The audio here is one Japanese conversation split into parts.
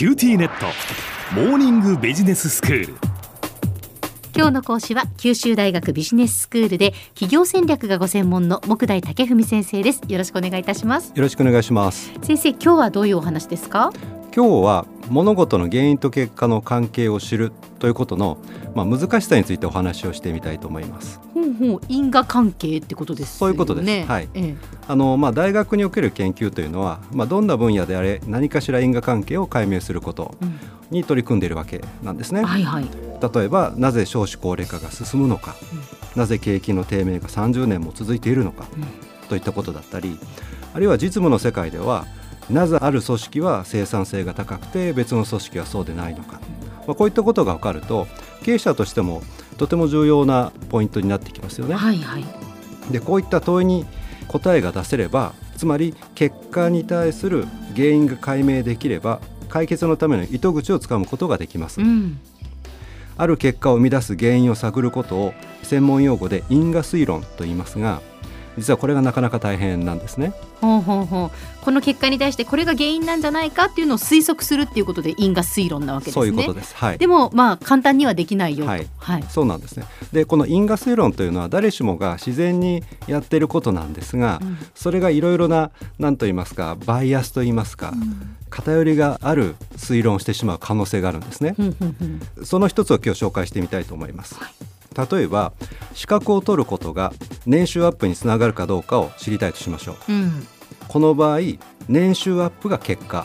QTnet。モーニングビジネススクール。今日の講師は九州大学ビジネススクールで企業戦略がご専門の目代武史先生です。よろしくお願いいたします。よろしくお願いします。先生今日はどういうお話ですか？今日は物事の原因と結果の関係を知るということの、まあ、難しさについてお話をしてみたいと思います。ほう因果関係ってことです、ね、そういうことです。はい。ええ。あのまあ、大学における研究というのは、まあ、どんな分野であれ何かしら因果関係を解明することうん。に取り組んでいるわけなんですね。はいはい。例えばなぜ少子高齢化が進むのか、なぜ景気の低迷が30年も続いているのか、うん。といったことだったりあるいは実務の世界ではなぜある組織は生産性が高くて別の組織はそうでないのか、まあ、こういったことが分かると経営者としてもとても重要なポイントになってきますよね。はいはいでこういった問いに答えが出せればつまり結果に対する原因が解明できれば解決のための糸口をつかむことができます。うんある結果を生み出す原因を探ることを専門用語で因果推論と言いますが実はこれがなかなか大変なんですね。ほうほうほうこの結果に対してこれが原因なんじゃないかっていうのを推測するっていうことで因果推論なわけですねそういうことです。はい。でもまあ簡単にはできないよとはいはいそうなんですね。でこの因果推論というのは誰しもが自然にやっていることなんですが、うんそれがいろいろな何と言いますかバイアスと言いますか、偏りがある推論をしてしまう可能性があるんですね。その一つを今日紹介してみたいと思います。例えば資格を取ることが年収アップにつながるかどうかを知りたいとしましょう。うんこの場合年収アップが結果、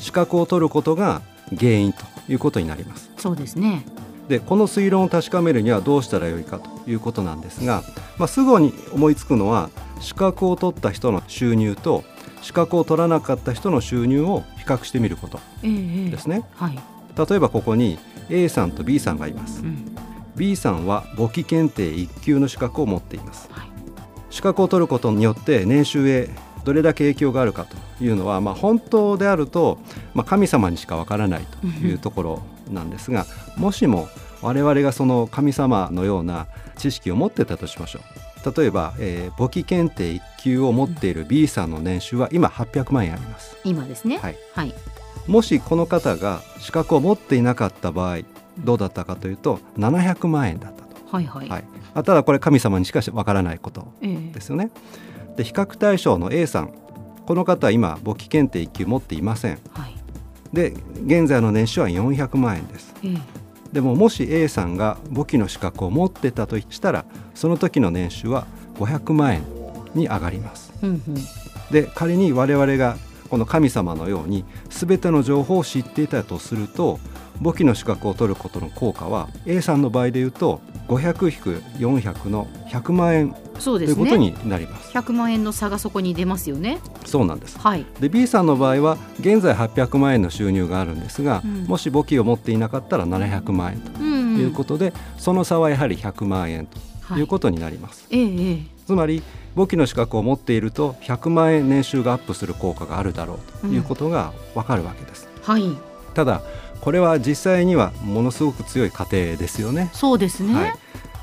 資格を取ることが原因ということになります。そうですねでこの推論を確かめるにはどうしたらよいかということなんですが、まあ、すぐに思いつくのは資格を取った人の収入と資格を取らなかった人の収入を比較してみることええええですね。はい、例えばここに A さんと B さんがいますう。ん B さんは簿記検定1級の資格を持っています。はい。資格を取ることによって年収へどれだけ影響があるかというのは、まあ、本当であると、まあ、神様にしかわからないというところなんですがもしも我々がその神様のような知識を持ってたとしましょう。例えば、えー簿記検定1級を持っている B さんの年収は今800万円あります。今ですね。はい、はい。もしこの方が資格を持っていなかった場合どうだったかというと700万円だったと。はいはい、はい、あただこれ神様にしかわからないことええですよね。で比較対象の A さんこの方は今簿記検定1級持っていません。はいで現在の年収は400万円です。ええでももし A さんが簿記の資格を持ってたとしたらその時の年収は500万円に上がります。ふんふんで仮に我々がこの神様のように全ての情報を知っていたとすると簿記の資格を取ることの効果は A さんの場合で言うと500-400の100万円そうですね。ということになります。100万円の差がそこに出ますよね。そうなんです。はい。で B さんの場合は現在800万円の収入があるんですが、うん。もし簿記を持っていなかったら700万円とうんうん。いうことで、その差はやはり100万円とい。うことになります。ええええ。つまり簿記の資格を持っていると100万円年収がアップする効果があるだろうということがわかるわけです。はい。ただこれは実際にはものすごく強い過程ですよね。そうですね、はい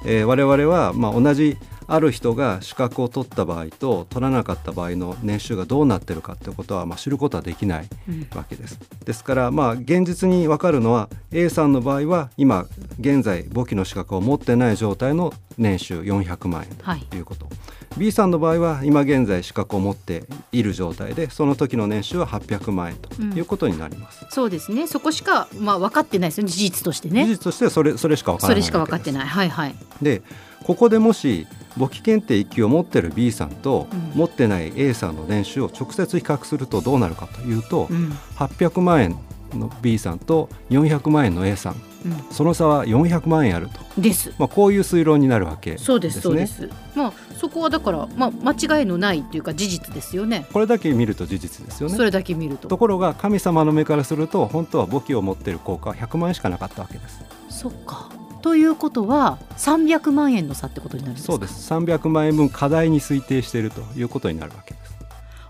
えー我々はまあ同じある人が資格を取った場合と取らなかった場合の年収がどうなってるかということはまあ知ることはできないうんわけです。ですからまあ現実に分かるのは A さんの場合は今現在簿記の資格を持ってない状態の年収400万円はいということ。B さんの場合は今現在資格を持っている状態でその時の年収は800万円ということになります。そうですねそこしかまあ分かってないですよね事実として事ね実としてはそれそれしか分からないそれしか分かってい。ないはいはいでここでもし簿記検定1級を持ってる B さんとうん。持ってない A さんの年収を直接比較するとどうなるかというと、うん。800万円の B さんと400万円の A さんうその差は400万円あると、んです。まあ、こういう推論になるわけですね。そうですそうです。まあそこはだからまあ間違いのないっていうか事実ですよね。これだけ見ると事実ですよね。そ。れだけ見ると。ところが神様の目からすると本当は簿記を持っている効果は100万円しかなかったわけです。そっかということは300万円の差ってことになるんですか？そうです300万円分過大に推定しているということになるわけです。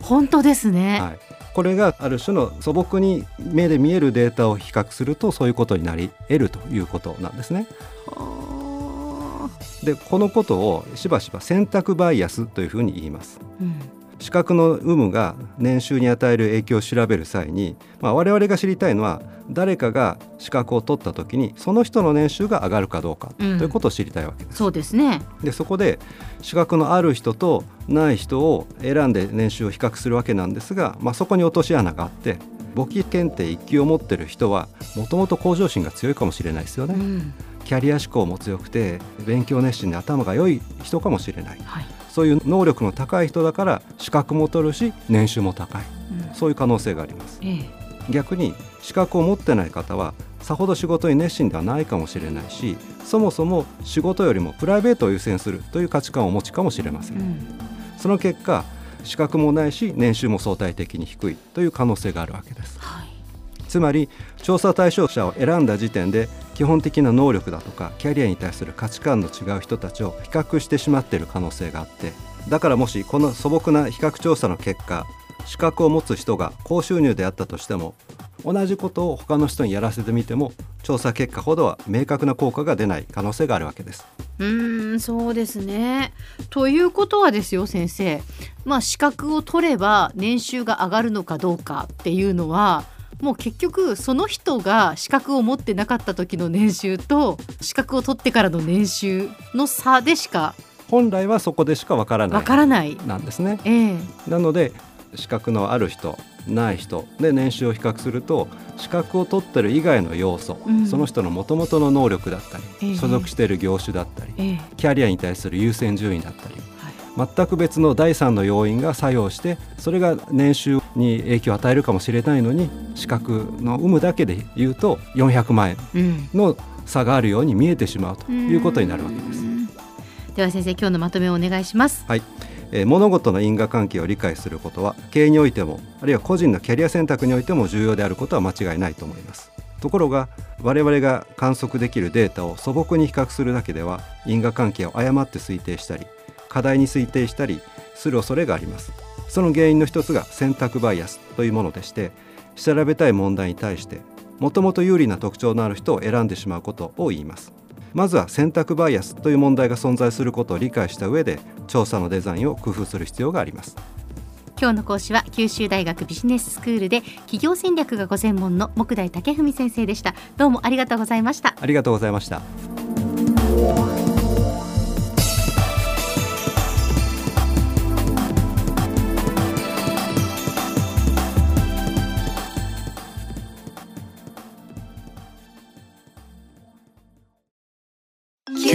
本当ですね、はい、これがある種の素朴に目で見えるデータを比較するとそういうことになり得るということなんですね。はでこのことをしばしば選択バイアスというふうに言います。あうん資格の有無が年収に与える影響を調べる際に、まあ、我々が知りたいのは誰かが資格を取った時にその人の年収が上がるかどうかとうん。いうことを知りたいわけです。そうですね。でそこで資格のある人とない人を選んで年収を比較するわけなんですが、まあ、そこに落とし穴があって簿記検定1級を持ってる人はもともと向上心が強いかもしれないですよね。うん。キャリア志向も強くて勉強熱心で頭が良い人かもしれない。はいそういう能力の高い人だから資格も取るし年収も高い。うん。そういう可能性があります。ええ。逆に資格を持ってない方はさほど仕事に熱心ではないかもしれないしそもそも仕事よりもプライベートを優先するという価値観をお持ちかもしれません、うん。その結果資格もないし年収も相対的に低いという可能性があるわけです。はいつまり調査対象者を選んだ時点で基本的な能力だとかキャリアに対する価値観の違う人たちを比較してしまっている可能性があってだからもしこの素朴な比較調査の結果資格を持つ人が高収入であったとしても同じことを他の人にやらせてみても調査結果ほどは明確な効果が出ない可能性があるわけです。うんそうですね。ということはですよ先生まあ資格を取れば年収が上がるのかどうかっていうのはもう結局その人が資格を持ってなかった時の年収と資格を取ってからの年収の差でしか本来はそこでしかわからない。わからない。なんですね。ええ。なので資格のある人ない人で年収を比較すると資格を取ってる以外の要素、うん。その人のもともとの能力だったり、ええ。所属している業種だったり、ええ。キャリアに対する優先順位だったりはい全く別の第三の要因が作用してそれが年収に影響を与えるかもしれないのに資格の有無だけで言うと400万円うんの差があるように見えてしまうということになるわけです。では先生今日のまとめをお願いします。はい、えー物事の因果関係を理解することは経営においてもあるいは個人のキャリア選択においても重要であることは間違いないと思いますところが我々が観測できるデータを素朴に比較するだけでは因果関係を誤って推定したり課題に推定したりする恐れがありますその原因の一つが選択バイアスというものでして調べたい問題に対してもともと有利な特徴のある人を選んでしまうことを言いますまずは選択バイアスという問題が存在することを理解した上で調査のデザインを工夫する必要があります今日の講師は九州大学ビジネススクールで企業戦略がご専門の木大武文先生でした。どうもありがとうございました。ありがとうございました